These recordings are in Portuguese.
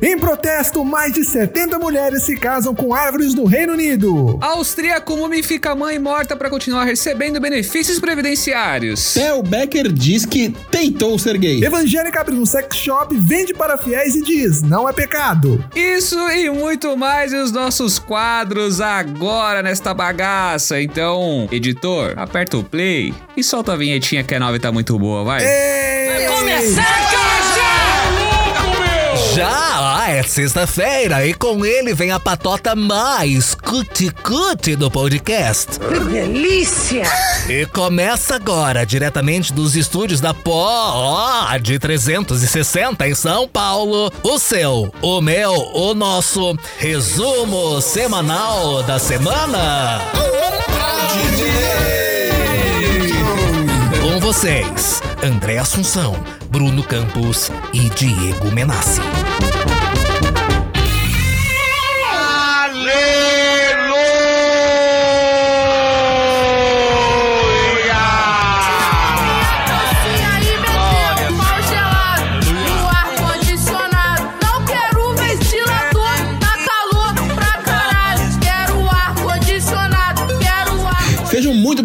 Em protesto, mais de 70 mulheres se casam com árvores no Reino Unido. Austríaco mumifica mãe morta para continuar recebendo benefícios previdenciários. Theo Becker diz que tentou ser gay. Evangélica abre um sex shop, vende para fiéis e diz: não é pecado. Isso e muito mais e os nossos quadros agora nesta bagaça. Então, editor, aperta o play e solta a vinhetinha que a nova tá muito boa, vai. Ei, Já é sexta-feira e com ele vem a patota mais cuti-cuti do podcast. Que delícia! E começa agora, diretamente dos estúdios da Pod 360 em São Paulo, o seu, o meu, o nosso resumo semanal da semana. Com vocês, André Assunção, Bruno Campos e Diego Menassi.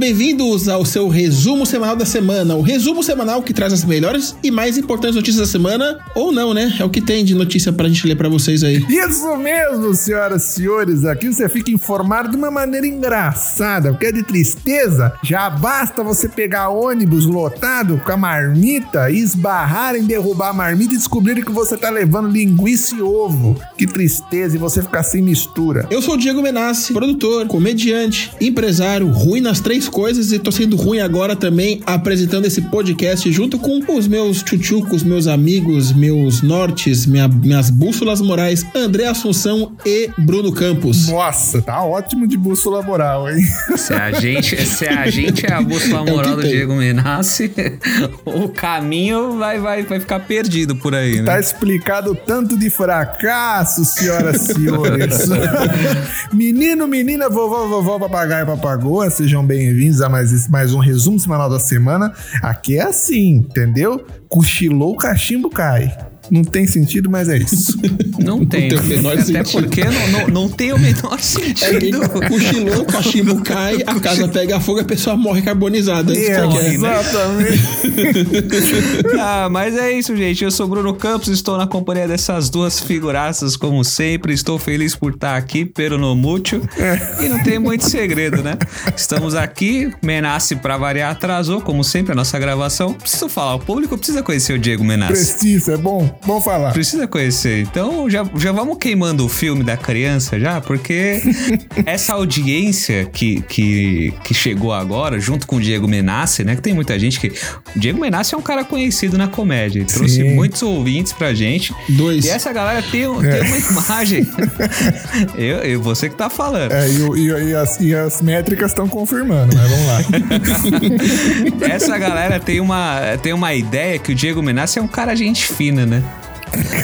Bem-vindos ao seu resumo semanal da semana. O resumo semanal que traz as melhores e mais importantes notícias da semana, ou não, né? É o que tem de notícia pra gente ler pra vocês aí. Isso mesmo, senhoras e senhores. Aqui você fica informado de uma maneira engraçada, porque é de tristeza. Já basta você pegar ônibus lotado com a marmita e esbarrar em derrubar a marmita e descobrir que você tá levando linguiça e ovo. Que tristeza, e você ficar sem mistura. Eu sou o Diego Menassi, produtor, comediante, empresário, ruim nas três coisas e tô sendo ruim agora também apresentando esse podcast junto com os meus tchutchucos, meus amigos, meus nortes, minha- minhas bússolas morais, André Assunção e Bruno Campos. Nossa, tá ótimo de bússola moral, hein? Se a gente, se a gente é a bússola que moral do tem. Diego Menassi, o caminho vai, vai, vai ficar perdido por aí, né? Tá explicado tanto de fracasso, senhoras e senhores. Menino, menina, vovó, vovó, papagaio, papagoa, sejam bem-vindos a mais, mais um resumo semanal da semana. Aqui é assim, entendeu? Cochilou, o cachimbo cai. Não tem sentido, mas é isso. Não tem. tem o menor Até sentido. porque não, não, não tem o menor É sentido. cochilou, o cachimbo cai, a casa pega fogo e a pessoa morre carbonizada. Isso que é. né? exatamente. Ah, mas é isso, gente. Eu sou Bruno Campos, estou na companhia dessas duas figuraças, como sempre. Estou feliz por estar aqui, pero no mútil. E não tem muito segredo, né? Estamos aqui, Menassi pra variar atrasou, como sempre, a nossa gravação. Preciso falar, o público precisa conhecer o Diego Menassi. Precisa, é bom? Bom falar. Precisa conhecer. Então já, já vamos queimando o filme da criança já, porque essa audiência que, que, que chegou agora, junto com o Diego Menassi, né? Que tem muita gente que. O Diego Menassi é um cara conhecido na comédia. Ele trouxe Sim. muitos ouvintes pra gente. Dois. E essa galera tem, um- tem uma imagem. eu, eu, você que tá falando. É, e, e- e as, e as métricas estão confirmando, mas vamos lá. Essa galera tem uma, tem uma ideia que o Diego Menassi é um cara gente fina, né?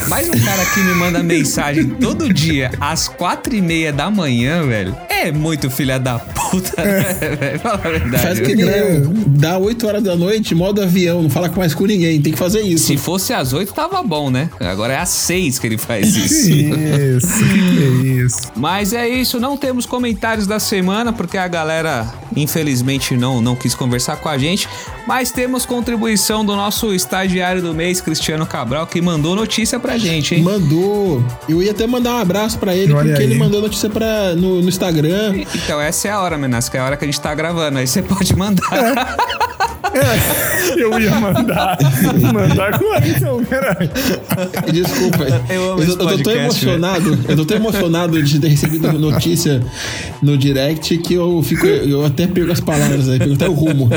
Mas um cara que me manda mensagem todo dia às quatro e meia da manhã, velho, é muito filha da puta, né, velho? Fala a verdade. Faz que nem eu. Dá 8 horas da noite, modo avião, não fala mais com ninguém, tem que fazer isso. Se fosse às oito, tava bom, né? Agora é às seis que ele faz isso. isso, que que é isso? Mas é isso, não temos comentários da semana, porque a galera, infelizmente, não, não quis conversar com a gente. Mas temos contribuição do nosso estagiário do mês, Cristiano Cabral, que mandou notícia pra gente, hein? Mandou. Eu ia até mandar um abraço pra ele, Olha porque aí. ele mandou notícia pra, no, no Instagram. Então, essa é a hora, Menas, que é a hora que a gente tá gravando. Aí você pode mandar. Eu ia mandar. mandar agora, então, peraí. Desculpa. Eu amo esse eu tô tão podcast, emocionado. Eu tô tão emocionado de ter recebido notícia no direct que eu fico. Eu até perco as palavras aí, perco até o rumo.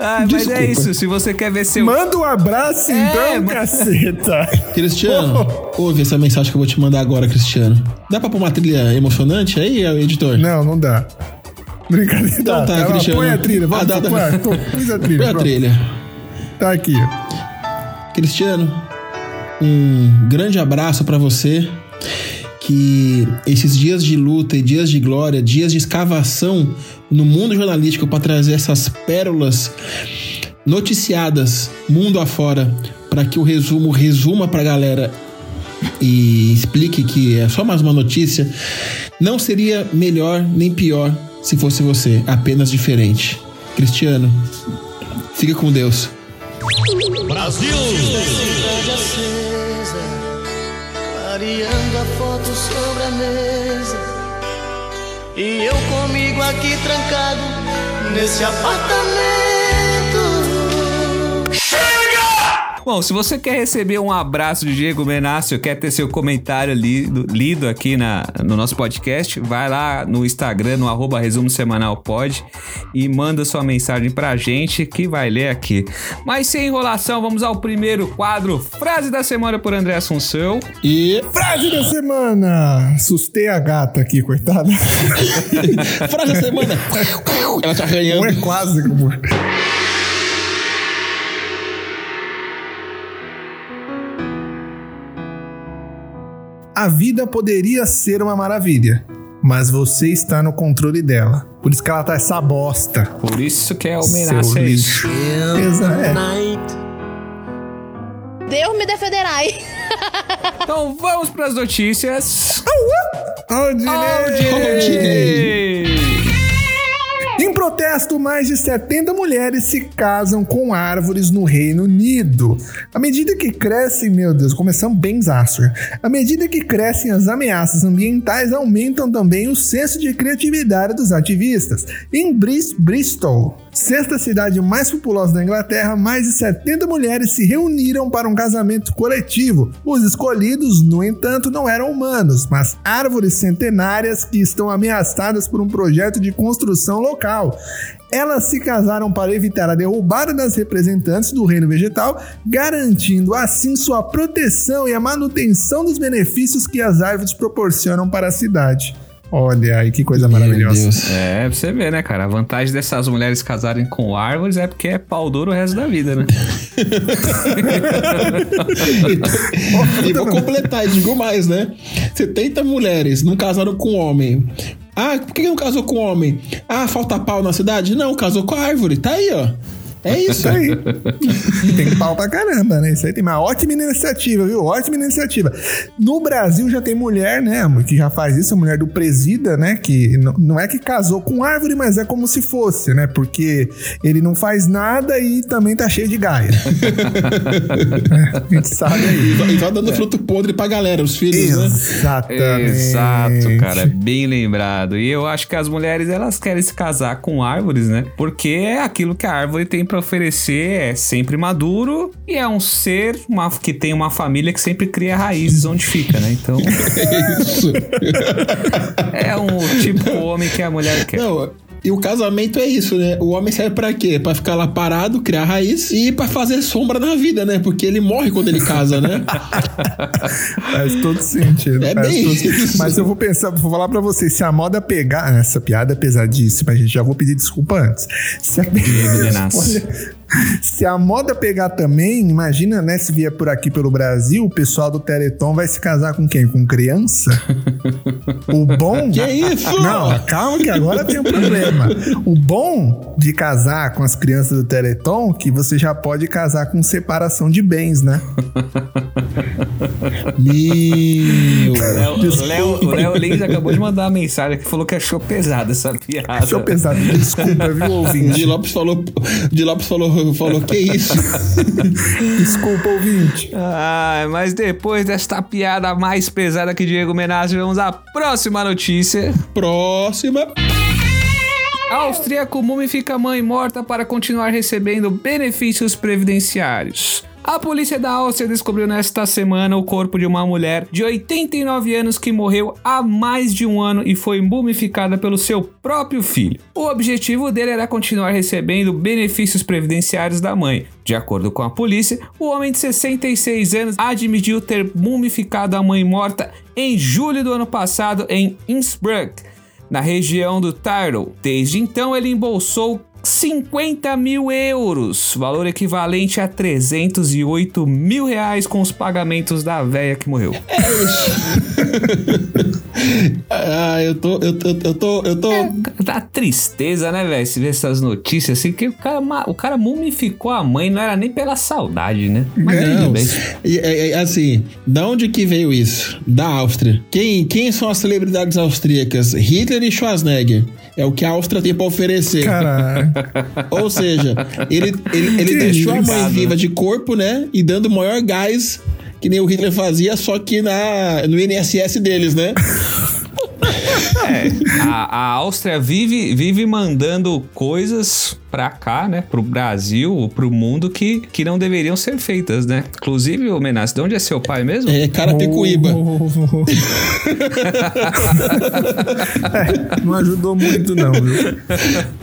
Ah, mas Desculpa. é isso. Se você quer ver seu. Manda um abraço, É, então, mano. caceta. Cristiano, ouve essa mensagem que eu vou te mandar agora, Cristiano. Dá pra pôr uma trilha emocionante aí, editor? Não, não dá. Brincadeira. Então tá, lá, Cristiano. Põe a trilha, vamos Ah, dá, dá. põe, a trilha. Põe a pronto. trilha. Tá aqui, ó. Cristiano, um grande abraço pra você. Que esses dias de luta e dias de glória, dias de escavação no mundo jornalístico para trazer essas pérolas noticiadas mundo afora, para que o resumo resuma pra galera e explique que é só mais uma notícia, não seria melhor nem pior se fosse você, apenas diferente. Cristiano, fica com Deus. Cidade acesa, clareando a foto sobre a mesa. E eu comigo aqui trancado nesse apartamento. Bom, se você quer receber um abraço de Diego Menácio, quer ter seu comentário lido, lido aqui na, no nosso podcast, vai lá no Instagram, no arroba resumo semanal pod e manda sua mensagem pra gente que vai ler aqui. Mas sem enrolação, vamos ao primeiro quadro, frase da semana por André Assunção. E Frase da semana! Assustei a gata aqui, coitada. frase da semana. Ela tá arranhando. Não é quase como. A vida poderia ser uma maravilha, mas você está no controle dela. Por isso que ela tá essa bosta. Por isso que é Seu homenagem a isso. lixo. Exa é. Deus me defenderá. Então vamos pras notícias. Aldinei! Aldinei! Em protesto, mais de 70 mulheres se casam com árvores no Reino Unido. À medida que crescem, meu Deus, começamos bem zaço. À medida que crescem as ameaças ambientais, aumentam também o senso de criatividade dos ativistas. Em Bris- Bristol, sexta cidade mais populosa da Inglaterra, mais de 70 mulheres se reuniram para um casamento coletivo. Os escolhidos, no entanto, não eram humanos, mas árvores centenárias que estão ameaçadas por um projeto de construção local. Elas se casaram para evitar a derrubada das representantes do reino vegetal, garantindo assim sua proteção e a manutenção dos benefícios que as árvores proporcionam para a cidade. Olha aí que coisa Meu maravilhosa. Deus. É, pra você ver, né, cara? A vantagem dessas mulheres casarem com árvores é porque é pau duro o resto da vida, né? E vou completar, e digo mais, né? 70 mulheres não casaram com homem. Ah, por que não casou com homem? Ah, falta pau na cidade? Não, casou com a árvore. Tá aí, ó. É isso. Aí. tem pau pra caramba, né? Isso aí tem uma ótima iniciativa, viu? Ótima iniciativa. No Brasil já tem mulher, né, que já faz isso, a mulher do presida, né? Que não é que casou com árvore, mas é como se fosse, né? Porque ele não faz nada e também tá cheio de gaia. É, a gente sabe aí. E só dando fruto podre pra galera, os filhos, né? Exatamente. Exato, cara, bem lembrado. E eu acho que as mulheres elas querem se casar com árvores, né? Porque é aquilo que a árvore tem pra oferecer, é sempre maduro e é um ser uma, que tem uma família que sempre cria raízes onde fica, né? Então É isso. é um tipo homem que a mulher quer. Não, e o casamento é isso, né? O homem serve pra quê? Pra ficar lá parado, criar raiz e pra fazer sombra na vida, né? Porque ele morre quando ele casa, né? Faz todo sentido. É bem todo isso. Mas eu vou pensar, vou falar pra vocês, se a moda pegar. Essa piada é pesadíssima, gente. Já vou pedir desculpa antes. Se a. Olha, se a moda pegar também, imagina, né? Se vier por aqui pelo Brasil, o pessoal do Teleton vai se casar com quem? Com criança? O bom. Que isso? Não, calma que agora tem um problema. O bom de casar com as crianças do Teleton que você já pode casar com separação de bens, né? Meu. O Léo, o Léo Lins acabou de mandar uma mensagem que falou que achou pesada essa piada. Achou pesado. Desculpa, viu, ouvinte? Di Lopes falou, Di Lopes falou, falou, que isso? Desculpa, ouvinte. Ah, mas depois desta piada mais pesada que Diego Menassi, vamos à próxima notícia. Próxima. Austríaco mumifica mãe morta para continuar recebendo benefícios previdenciários. A polícia da Áustria descobriu nesta semana o corpo de uma mulher de 89 anos que morreu há mais de um ano e foi mumificada pelo seu próprio filho. O objetivo dele era continuar recebendo benefícios previdenciários da mãe. De acordo com a polícia, o homem de 66 anos admitiu ter mumificado a mãe morta em julho do ano passado em Innsbruck na região do Tyrol. Desde então, ele embolsou 50 mil euros, valor equivalente a 308 mil reais com os pagamentos da véia que morreu. É. Ah, eu tô. Eu, eu, eu tô. Eu tô. Dá tristeza, né, velho? Se ver essas notícias assim, que o cara, o cara mumificou a mãe, não era nem pela saudade, né? Mas Não, e, é, é, assim, da onde que veio isso? Da Áustria. Quem, quem são as celebridades austríacas? Hitler e Schwarzenegger. É o que a Áustria tem pra oferecer. Caralho. Ou seja, ele, ele, ele deixou a mãe viva de corpo, né? E dando maior gás que nem o Hitler fazia, só que na, no INSS deles, né? É, a, a Áustria vive, vive mandando coisas pra cá, né? Pro Brasil, pro mundo que, que não deveriam ser feitas, né? Inclusive, o Menas, de onde é seu pai mesmo? É Carapicuíba. É, não ajudou muito, não, viu?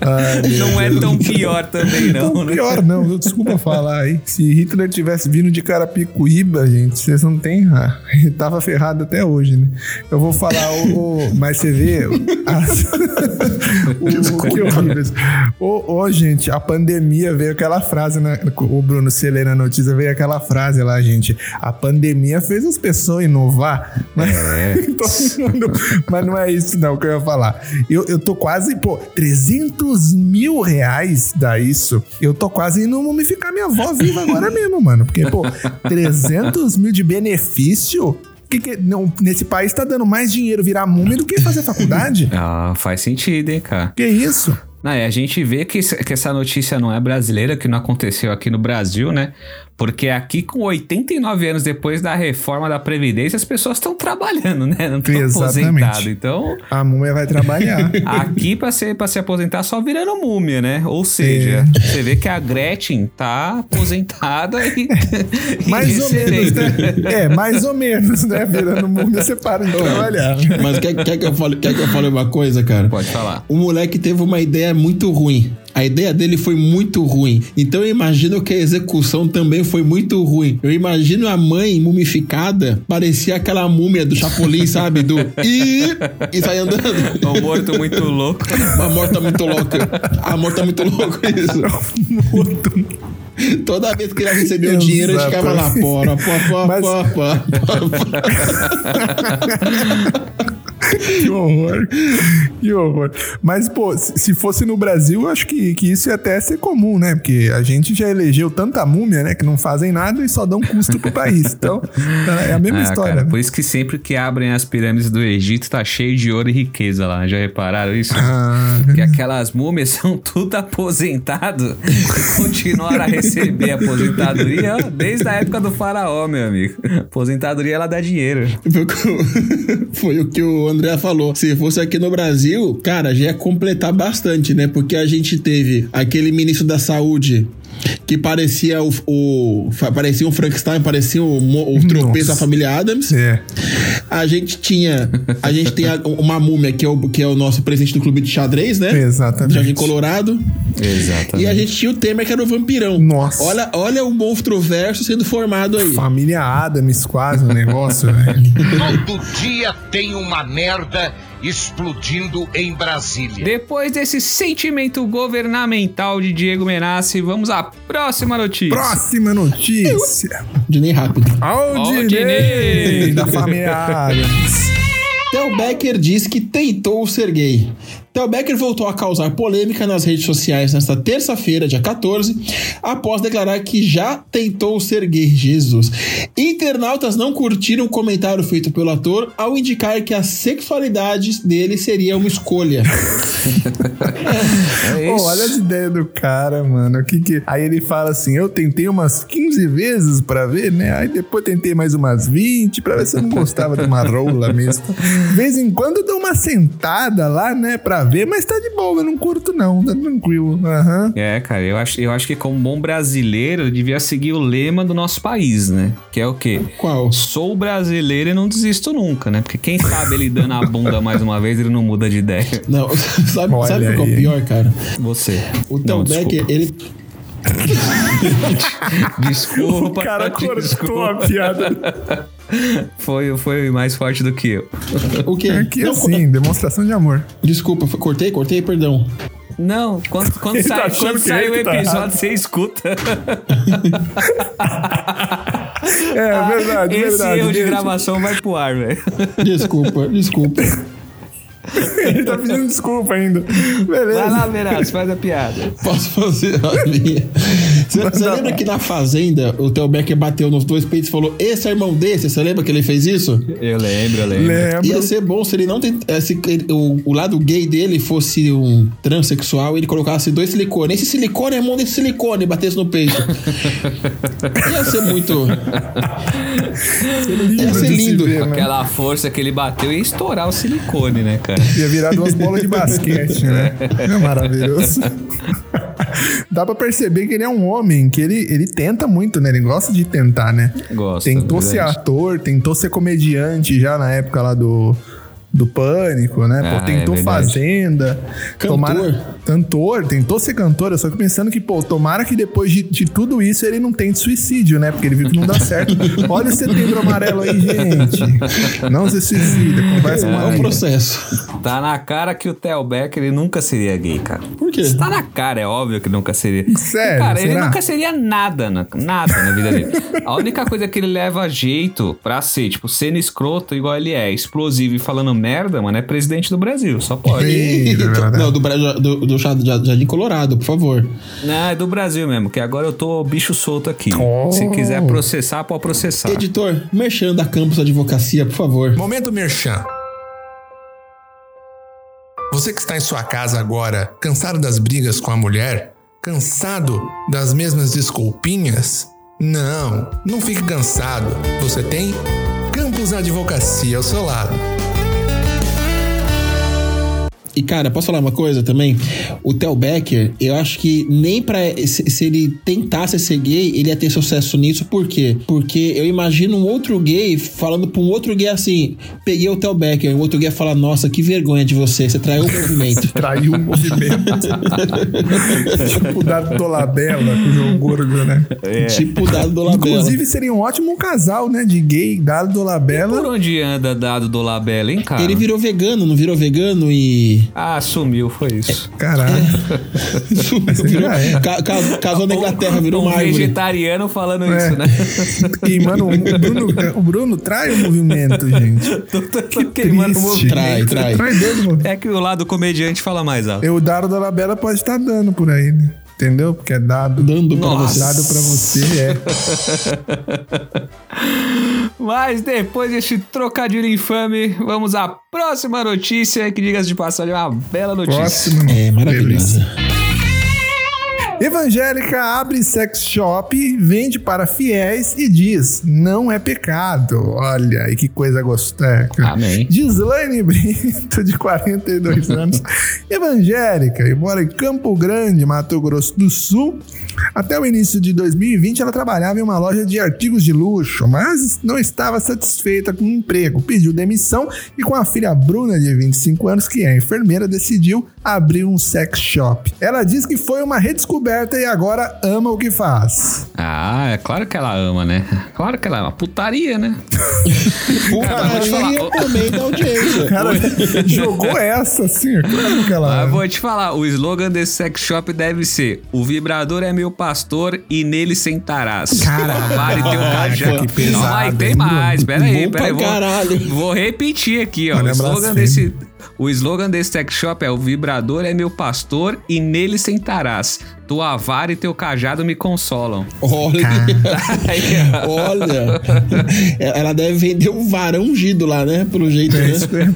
Ai, Não é Deus. tão pior também, não, Tão né? pior não, viu? Desculpa falar aí. Se Hitler tivesse vindo de Carapicuíba, gente, vocês não têm... Ah, ele tava ferrado até hoje, né? Eu vou falar o... o- mas você vê... as- o, que horrível. isso. Ô, ô, gente, a pandemia veio aquela frase, né? O Bruno, lê na notícia, veio aquela frase lá, gente. A pandemia fez as pessoas inovar. Mas, Todo mundo- mas não é isso não que eu ia falar. Eu, eu tô quase, pô, 300 mil reais dá isso. Eu tô quase indo mumificar minha avó viva agora mesmo, mano. Porque, pô, 300 mil de benefício... Que que, não, nesse país tá dando mais dinheiro virar múmia do que fazer faculdade? Ah, faz sentido, hein, cara? Que isso? Não, a gente vê que, que essa notícia não é brasileira, que não aconteceu aqui no Brasil, né? Porque aqui, com 89 anos depois da reforma da Previdência, as pessoas estão trabalhando, né? Não estão Exatamente. aposentadas. Então, A múmia vai trabalhar. aqui pra, ser, pra se aposentar só virando múmia, né? Ou seja, você vê que a Gretchen tá aposentada e. e Mais ou menos, né? É, mais ou menos, né? Virando múmia, você para de trabalhar. Mas quer, quer, que eu fale, quer que eu fale uma coisa, cara? Pode falar. O moleque teve uma ideia muito ruim. A ideia dele foi muito ruim. Então eu imagino que a execução também foi muito ruim. Eu imagino a mãe mumificada, parecia aquela múmia do Chapolin, sabe? Do e e sai andando. Um morto muito louco. A morta muito louca. A morta muito louca, isso. Toda vez que ele recebeu o dinheiro, ele ficava lá, pora, pó, pó, pó, pó, pó, pó. Que horror. Que horror. Mas, pô, se se fosse no Brasil, eu acho que, que isso ia até ser comum, né? Porque a gente já elegeu tanta múmia, né? Que não fazem nada e só dão custo pro país. Então, é a mesma Ah, história. cara, né? por isso que sempre que abrem as pirâmides do Egito tá cheio de ouro e riqueza lá. Já repararam isso? Ah, Que aquelas múmias são tudo aposentado e continuaram a receber aposentadoria desde a época do faraó, meu amigo. Aposentadoria ela dá dinheiro. Foi o que o- Foi o que o André falou. Se fosse aqui no Brasil, cara, já ia completar bastante, né? Porque a gente teve aquele ministro da saúde que parecia o, o- parecia um Frankenstein, parecia o, o tropeço Nossa. da família Adams. é. A gente tinha, a gente tem a- uma múmia que é o que é o nosso presidente do clube de xadrez, né? Exatamente. Jardim Colorado. Exatamente. E a gente tinha o Temer que era o vampirão. Nossa. Olha, olha o monstro verso sendo formado aí. Família Adams, quase o negócio, velho. Todo dia tem uma merda explodindo em Brasília. Depois desse sentimento governamental de Diego Menassi, vamos à próxima notícia. Próxima notícia. De nem rápido. Aldinei Aldinei. da família Adams. Theo Becker diz que tentou ser gay. Theo Becker voltou a causar polêmica nas redes sociais nesta terça-feira, dia 14, após declarar que já tentou ser gay. Jesus. Internautas não curtiram o comentário feito pelo ator ao indicar que a sexualidade dele seria uma escolha. É isso. olha as ideias do cara, mano. Que que... Aí ele fala assim: eu tentei umas 15 vezes pra ver, né? Aí depois tentei mais umas 20 pra ver se eu não gostava de uma rola mesmo. De vez em quando eu dou uma sentada lá, né? Pra ver, mas tá de boa, eu não curto não, tá tranquilo. Aham. É, cara, eu acho, eu acho que como bom brasileiro, eu devia seguir o lema do nosso país, né? Que é o quê? Qual? Sou brasileiro e não desisto nunca, né? Porque quem sabe ele dando a bunda mais uma vez, ele não muda de ideia. Não, sabe, Olha sabe o que é o pior, cara? Você. O Becker, desculpa. ele Desculpa. O cara cortou desculpa. a piada. Foi, foi mais forte do que eu. O quê? Aqui Não, assim, demonstração de amor. Desculpa, cortei, cortei, perdão. Não, quando, quando Ele tá sai, achando quando que sai o que tá episódio, errado. você escuta. É, verdade, Esse verdade. erro de gravação vai pro ar, velho. Desculpa, desculpa. Ele tá pedindo desculpa ainda. Vai Beleza. lá, Verás, faz a piada. Posso fazer a minha? Você lembra que na Fazenda o Theo Becker bateu nos dois peitos e falou: Esse é irmão desse? Você lembra que ele fez isso? Eu lembro, eu lembro. Lembro. Ia ser bom se ele não tent... eh, se o, o lado gay dele fosse um transexual e ele colocasse dois silicones. Esse silicone é mão desse silicone e batesse no peito. Ia ser muito. Ia ser lindo. ver, né? Aquela força que ele bateu ia estourar o silicone, né, cara? Ia virar duas bolas de basquete, né? É maravilhoso. Dá pra perceber que ele é um homem, que ele, ele tenta muito, né? Ele gosta de tentar, né? Gosta, Tentou ser verdade. ator, tentou ser comediante já na época lá do, do Pânico, né? Ah, Pô, tentou é. Fazenda. Cantor. Tomara, cantor, tentou ser cantor. Eu só que pensando que, pô, tomara que depois de, de tudo isso ele não tente suicídio, né? Porque ele viu que não dá certo. Olha o setembro amarelo aí, gente. Não se suicida, conversa com É um processo. Tá na cara que o Theo Becker ele nunca seria gay, cara. Por quê? Tá na cara, é óbvio que nunca seria. Sério, Cara, ele será? nunca seria nada, na- nada na vida dele. A única coisa que ele leva jeito pra ser, tipo, sendo escroto igual ele é, explosivo e falando merda, mano, é presidente do Brasil, só pode. Eita, é. Não, do, Bra- do, do Jardim Colorado, por favor. Não, é do Brasil mesmo, que agora eu tô bicho solto aqui. Oh. Se quiser processar, pode processar. Editor, merchan da Campus Advocacia, por favor. Momento Merchan. Você que está em sua casa agora, cansado das brigas com a mulher? Cansado das mesmas desculpinhas? Não, não fique cansado. Você tem Campus Advocacia ao seu lado. E, cara, posso falar uma coisa também? O Theo Becker, eu acho que nem pra. Se, se ele tentasse ser gay, ele ia ter sucesso nisso. Por quê? Porque eu imagino um outro gay falando pra um outro gay assim: peguei o Theo Becker. O outro gay ia falar: Nossa, que vergonha de você, você traiu o movimento. Traiu o movimento. tipo o Dado Dolabella com o João Gordo, né? Tipo o dado do Labela. Inclusive seria um ótimo casal, né? De gay, Dado Por Dolabella. onde anda dado do Labela, hein, cara? Ele virou vegano, não virou vegano e. Ah, sumiu, foi isso. Caralho. virou, é. ca- ca- casou na Inglaterra, virou um uma árvore. vegetariano falando É. isso, né? Queimando o Bruno, o Bruno trai o movimento, gente. Tô queimando o movimento. Trai, trai. Trai dele, mano. É que o lado comediante fala mais alto. E o dado da Labela pode estar dando por aí, né? Entendeu? Porque é dado. Dando pra Nossa. você. Dado pra você, é. Mas depois deste trocadilho infame, vamos à próxima notícia, que diga de passagem, uma bela notícia. Próximo. É maravilhosa. Beleza. Evangélica abre sex shop, vende para fiéis e diz: não é pecado. Olha, e que coisa gostosa. Amém. Gislaine Brito, de 42 anos, evangélica, e mora em Campo Grande, Mato Grosso do Sul. Até o início de 2020, ela trabalhava em uma loja de artigos de luxo, mas não estava satisfeita com o emprego. Pediu demissão e, com a filha Bruna, de 25 anos, que é enfermeira, decidiu abrir um sex shop. Ela diz que foi uma redescoberta e agora ama o que faz. Ah, é claro que ela ama, né? Claro que ela ama. Putaria, né? Putaria meio da audiência. O cara jogou essa assim, é claro que ela Ah, ama. vou te falar, o slogan desse sex shop deve ser: O vibrador é meu pastor e nele sentarás. Caralho. Vale teu cajado. que pesado, Não, aí tem mais. Pera aí, pera aí. Vou, vou repetir aqui, ó. O slogan, desse, o slogan desse sex shop é: O vibrador é meu pastor e nele sentarás. Tua vara e teu cajado me consolam. Olha, olha. Ela deve vender um varão ungido lá, né? Pelo jeito, É né?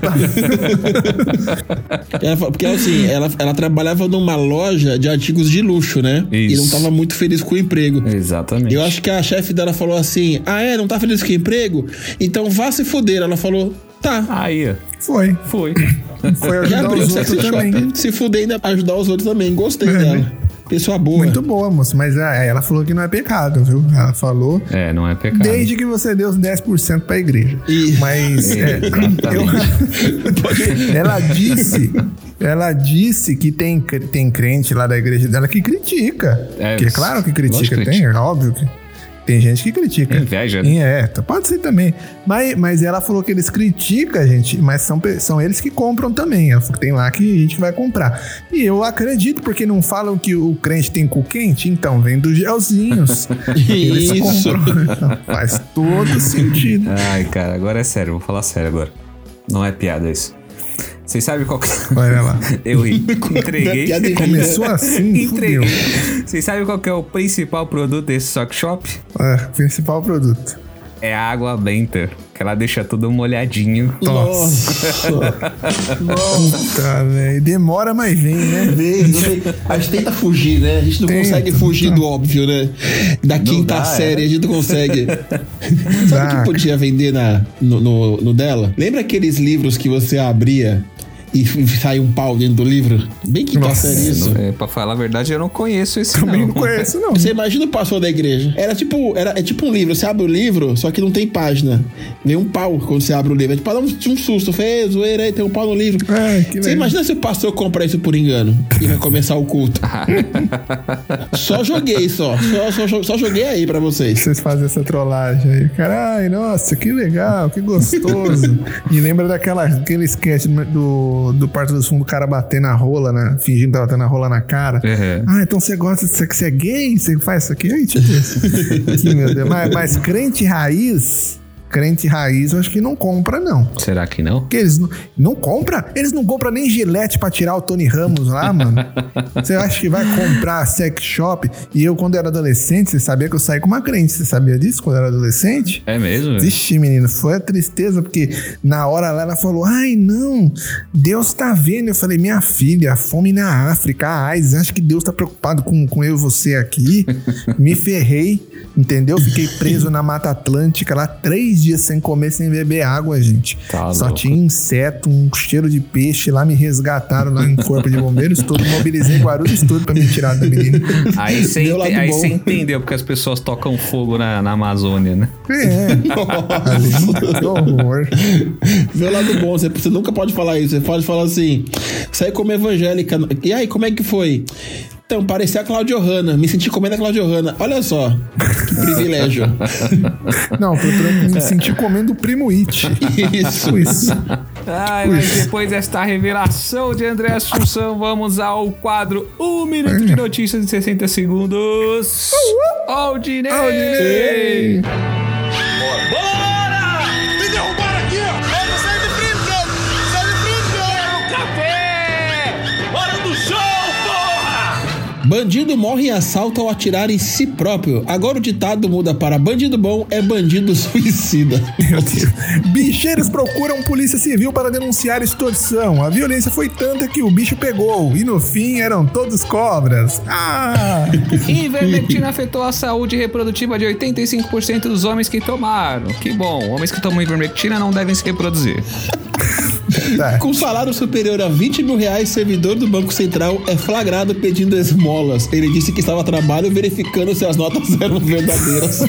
fa- porque assim, ela, ela trabalhava numa loja de artigos de luxo, né? E Isso. não tava muito feliz com o emprego. Exatamente. Eu acho que a chefe dela falou assim: Ah, é? Não tá feliz com o emprego? Então vá se fuder. Ela falou: Tá. Aí, ó. Foi. Foi. Foi ajudar os outros shop. também. Se fuder ainda ajudar os outros também. Gostei dela. Pessoa boa. Muito boa, moça. Mas é, ela falou que não é pecado, viu? Ela falou. É, não é pecado. Desde que você dê os 10% pra igreja. E- Mas é, eu- ela disse, ela disse que tem, tem crente lá da igreja dela que critica. É, que é claro que critica, tem, é óbvio que Tem gente que critica. Inveja, né? É, pode ser também. Mas, mas ela falou que eles criticam, gente, mas são, são eles que compram também. Ela falou que tem lá que a gente vai comprar. E eu acredito, porque não falam que o crente tem cu quente? Então, vem dos gelzinhos. Eles Isso. compram. Faz todo sentido. Ai, cara, agora é sério, vou falar sério agora. Não é piada isso. Vocês sabem qual que... Olha lá. Eu ri. Entreguei. Começou assim, Entreguei. Vocês sabem qual que é o principal produto desse sock shop? É, principal produto. É a água benta, que ela deixa tudo molhadinho. Nossa. Tá, velho. Demora, mas vem, né? Vem, vem. A gente tenta fugir, né? A gente não Tenta, consegue fugir do óbvio, né? Da quinta dá, série, é. a gente não consegue. Sabe o que podia vender na, no, no, no dela? Lembra aqueles livros que você abria e sai um pau dentro do livro? Bem quinta Nossa, série isso. É, pra falar a verdade, eu não conheço esse Também não. não conheço, não. Você imagina o pastor da igreja. Era tipo, era, é tipo um livro. Você abre o livro, só que não tem página. Vem um pau quando você abre o livro. É tipo, dá um, um susto. Fez, zoeira aí, tem um pau no livro. Ai, que Você legal. imagina se o pastor comprar isso por engano e vai começar o culto. só joguei, só. Só, só. só joguei aí pra vocês. Vocês fazem essa trollagem aí. Caralho, nossa, que legal, que gostoso. e lembra daquela, aquele sketch do, do Parto dos Fundos, o cara bater na rola, né? Fingindo que tava tendo a rola na cara. Uhum. Ah, então você gosta de que você é gay? Você faz isso aqui? Ai, tipo isso. que, meu Deus. Mas, mas crente raiz, crente raiz, eu acho que não compra, não. Será que não? Porque eles não, não compram? Eles não compram nem gilete pra tirar o Tony Ramos lá, mano. Você acha que vai comprar sex shop? E eu, quando era adolescente, você sabia que eu saí com uma crente. Você sabia disso quando eu era adolescente? É mesmo? Vixe, menino, foi a tristeza, porque na hora lá ela falou: Ai, não, Deus tá vendo. Eu falei: Minha filha, a fome na África, a AIDS, acho que Deus tá preocupado com, com eu e você aqui. Me ferrei, entendeu? Fiquei preso na Mata Atlântica lá três dias sem comer, sem beber água, gente. Tá Só louco. tinha inseto, um cheiro de peixe lá, me resgataram lá em corpo de bombeiros, todo mobilizei Guarulhos tudo pra me tirar da menina. Aí você Meu ente- aí bom. você entendeu porque as pessoas tocam fogo na, na Amazônia, né? É, que horror. Vê o lado bom, você, você nunca pode falar isso. Você pode falar assim: saí como evangélica. E aí, como é que foi? Então, parecia a Claudio Hanna. Me senti comendo a Claudio Hanna. Olha só, que privilégio. Não, me senti comendo o primo It. Isso. Isso. Ai, mas depois desta revelação de André Assunção, vamos ao quadro 1 minuto de notícias de 60 segundos. Aldinei! Aldinei! Bandido morre em assalto ao atirar em si próprio. Agora o ditado muda para bandido bom é bandido suicida. Meu Deus. Bicheiros procuram polícia civil para denunciar extorsão. A violência foi tanta que o bicho pegou. E no fim eram todos cobras. Ah! Ivermectina afetou a saúde reprodutiva de 85% dos homens que tomaram. Que bom, homens que tomam ivermectina não devem se reproduzir. Tá. Com salário superior a 20 mil reais, servidor do Banco Central é flagrado pedindo esmolas. Ele disse que estava a trabalho verificando se as notas eram verdadeiras.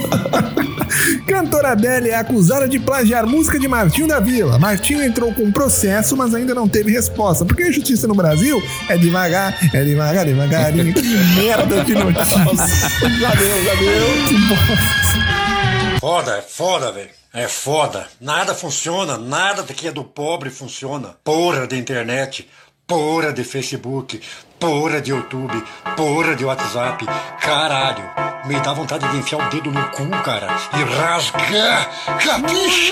Cantora Adele é acusada de plagiar música de Martinho da Vila. Martinho entrou com um processo, mas ainda não teve resposta. Porque a justiça no Brasil é devagar, é devagar, devagarinho. Que merda de notícia. já deu, já deu. Que bosta. Foda, é foda, velho. É foda. Nada funciona, nada que é do pobre funciona. Porra de internet, porra de Facebook, porra de YouTube, porra de WhatsApp. Caralho, me dá vontade de enfiar o dedo no cu, cara, e rasgar. Capiche?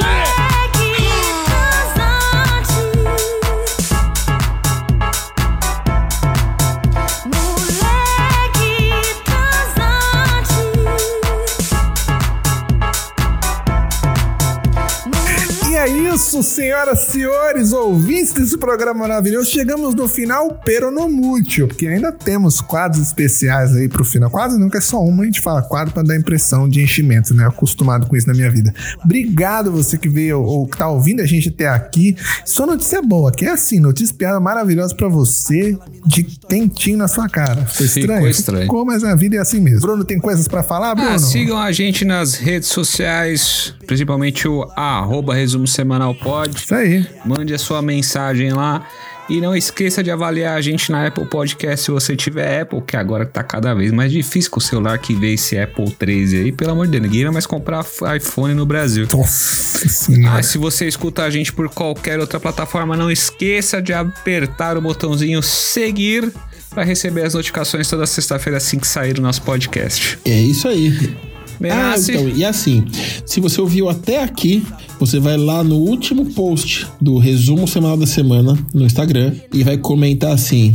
Isso, senhoras e senhores, ouvintes desse programa maravilhoso. Chegamos no final peronomútil, porque ainda temos quadros especiais aí pro final. Quadro nunca é só uma, a gente fala quadro pra dar impressão de enchimento, né? Acostumado com isso na minha vida. Obrigado você que veio ou que tá ouvindo a gente até aqui. Só notícia boa, que é assim, notícia piada maravilhosa pra você, de quentinho na sua cara. Foi Ficou estranho? estranho. Ficou, mas a vida é assim mesmo. Bruno, tem coisas pra falar, Bruno? Ah, sigam a gente nas redes sociais, principalmente o arroba resumo semanal pod. Isso aí. Mande a sua mensagem lá. E não esqueça de avaliar a gente na Apple Podcast se você tiver Apple, que agora tá cada vez mais difícil com o celular que veio esse Apple 13 aí. Pelo amor de Deus, ninguém vai mais comprar iPhone no Brasil. Nossa senhora. Ah, se você escuta a gente por qualquer outra plataforma, não esqueça de apertar o botãozinho seguir para receber as notificações toda sexta-feira assim que sair o nosso podcast. É isso aí. Ah, Menassi, então, e assim, se você ouviu até aqui, você vai lá no último post do resumo semanal da semana no Instagram e vai comentar assim: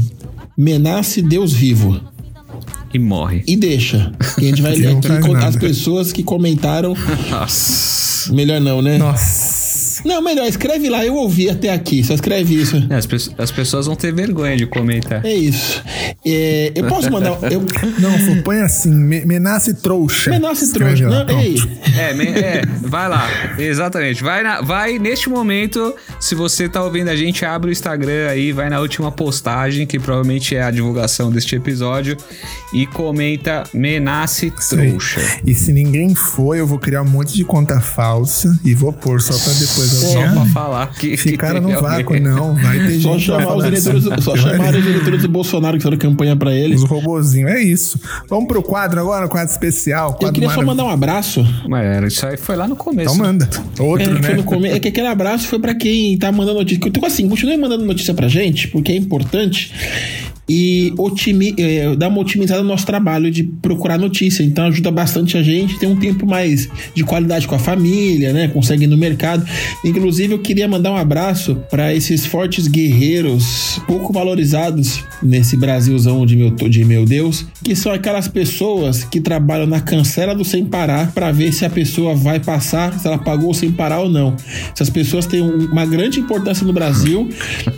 Menace Deus vivo. e morre. E deixa. Que a gente vai ler aqui as pessoas que comentaram. Nossa. Melhor não, né? Nossa. Não, melhor, escreve lá, eu ouvi até aqui, só escreve isso. É, As, pe- as pessoas vão ter vergonha de comentar. É isso. É, eu posso mandar. Eu, Não, põe assim, me- Menace trouxa. Menace trouxa. lá, Não, pronto. ei. É, me- é, vai lá. Exatamente. Vai, na- vai neste momento, se você tá ouvindo a gente, abre o Instagram aí, vai na última postagem, que provavelmente é a divulgação deste episódio, e comenta Menace. Trouxa. E se ninguém for, eu vou criar um monte de conta falsa e vou pôr só pra depois Só alguém. pra falar que. Esse que no alguém. vácuo, não. Vai ter Só gente chamar os eleitores, assim. só Vai- chamar os eleitores do Bolsonaro que fizeram campanha pra ele. Os robozinhos, é isso. Vamos pro quadro agora, quadro especial. Eu Quadro queria só mandar um abraço. Mas era, isso aí foi lá no começo. Então manda. Outro, É, né? no come- é que aquele abraço foi pra quem tá mandando notícia. Então, assim, continue mandando notícia pra gente, porque é importante. E otimi, é, dá uma otimizada no nosso trabalho de procurar notícia. Então ajuda bastante a gente ter um tempo mais de qualidade com a família, né? Consegue ir no mercado. Inclusive, eu queria mandar um abraço pra esses fortes guerreiros pouco valorizados nesse Brasilzão de meu, de meu Deus, que são aquelas pessoas que trabalham na cancela do sem parar pra ver se a pessoa vai passar, se ela pagou sem parar ou não. Essas pessoas têm um- uma grande importância no Brasil,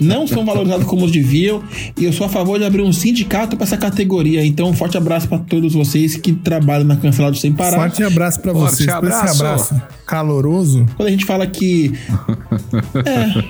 não são valorizadas como deviam, e eu sou a favor de abrir um sindicato pra essa categoria. Então, um forte abraço pra todos vocês que trabalham na cancela do sem parar. Forte abraço pra Forte vocês. Por esse abraço. abraço caloroso. Quando a gente fala que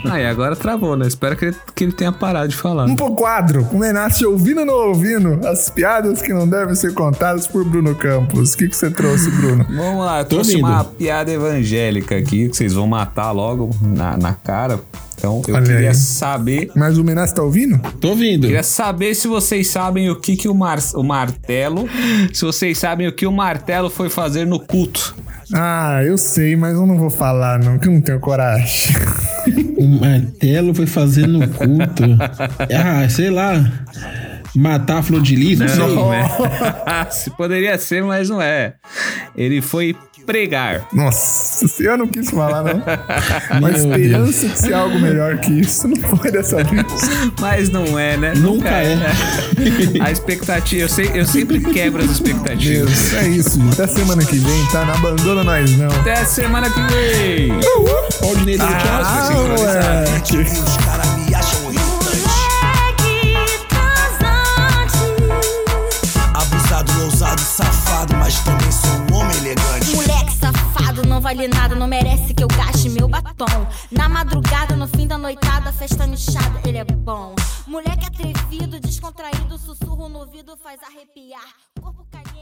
Aí agora travou, né? Espero que ele, que ele tenha parado de falar. Um pro quadro, com o Menace ouvindo ou não ouvindo, as piadas que não devem ser contadas por Bruno Campos. O que, que você trouxe, Bruno? Vamos lá, eu Tô trouxe ouvindo. uma piada evangélica aqui que vocês vão matar logo na, na cara. Então eu Olha queria aí. saber. Mas o Menace tá ouvindo? tô ouvindo. Queria saber se vocês sabem o que, que o, mar, o martelo. Se vocês sabem o que o martelo foi fazer no culto. Ah, eu sei, mas eu não vou falar, não, que eu não tenho coragem. O martelo foi fazer no culto. Ah, sei lá. Matar a flor de lis, não, sei. Não é. Se poderia ser, mas não é. Ele foi pregar. Nossa, eu não quis falar, não. Uma esperança de ser algo melhor que isso não foi dessa vez. Mas não é, né? Nunca é. né? A expectativa, eu, sei, eu sempre quebro as expectativas. Deus, é isso. Até semana que vem, tá? Não abandona nós, não. Até semana que vem! Aldinei do Tchau. Ah, sincronizado. moleque. Safado, mas também sou um homem elegante. Moleque safado, não vale nada, não merece que eu gaste meu batom. Na madrugada, no fim da noitada, festa nichada, ele é bom. Moleque atrevido, descontraído, sussurro no ouvido faz arrepiar. Corpo caído.